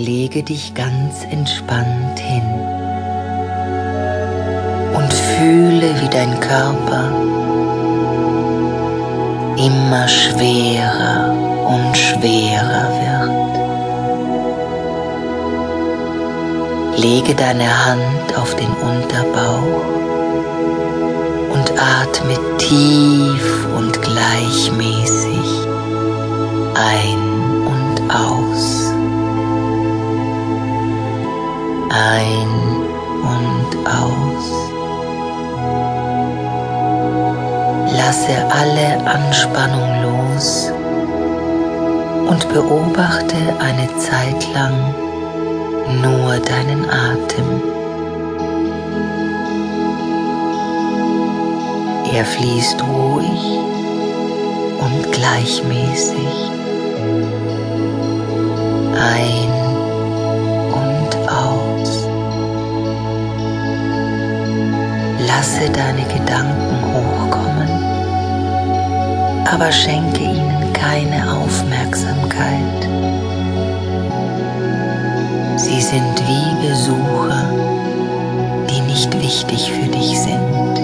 lege dich ganz entspannt hin und fühle, wie dein Körper immer schwerer und schwerer wird. Lege deine Hand auf den Unterbauch und atme tief Ein und aus. Lasse alle Anspannung los und beobachte eine Zeit lang nur deinen Atem. Er fließt ruhig und gleichmäßig ein Lasse deine Gedanken hochkommen, aber schenke ihnen keine Aufmerksamkeit. Sie sind wie Besucher, die nicht wichtig für dich sind.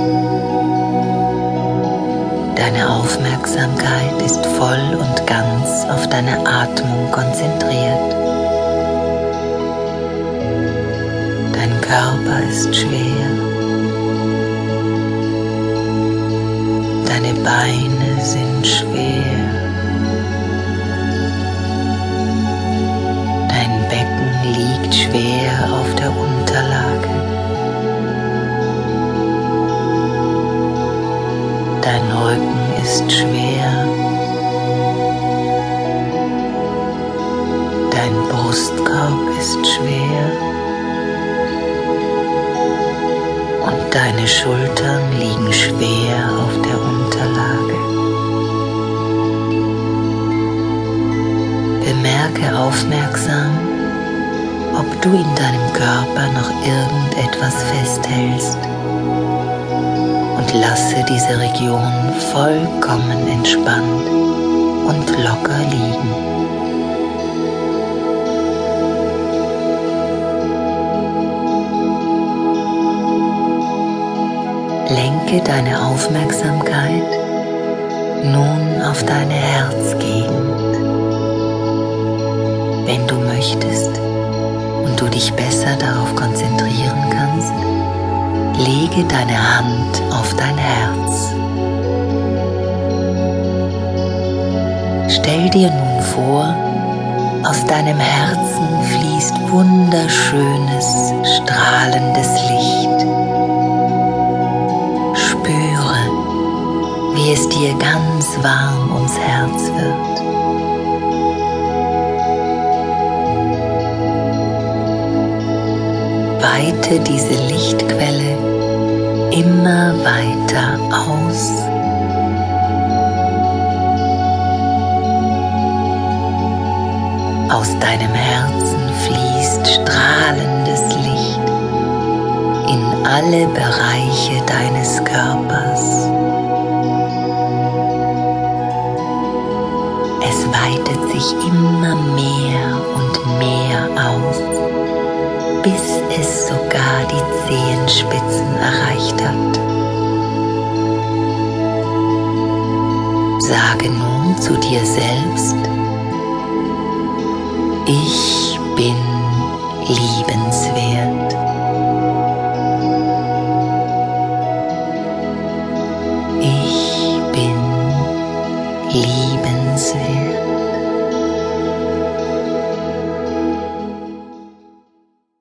Deine Aufmerksamkeit ist voll und ganz auf deine Atmung konzentriert. Dein Körper ist schwer. Beine sind schwer. liegt schwer auf der Unterlage. Dein Rücken ist schwer. Dein Brustkorb ist schwer. Und deine Schultern liegen schwer auf Bemerke aufmerksam, ob du in deinem Körper noch irgendetwas festhältst und lasse diese Region vollkommen entspannt und locker liegen. Lenke deine Aufmerksamkeit nun auf deine Herzgegend. Wenn du möchtest, und du dich besser darauf konzentrieren kannst, lege deine Hand auf dein Herz. Stell dir nun vor, aus deinem Herzen fließt wunderschönes, strahlendes Licht. Spüre, wie es dir ganz warm ums Herz wird. Weite diese Lichtquelle immer weiter aus. Aus deinem Herzen fließt strahlendes Licht in alle Bereiche deines Körpers. Es weitet sich immer mehr und mehr aus bis Zehenspitzen erreicht hat. Sage nun zu dir selbst, ich bin liebenswert. Ich bin liebenswert.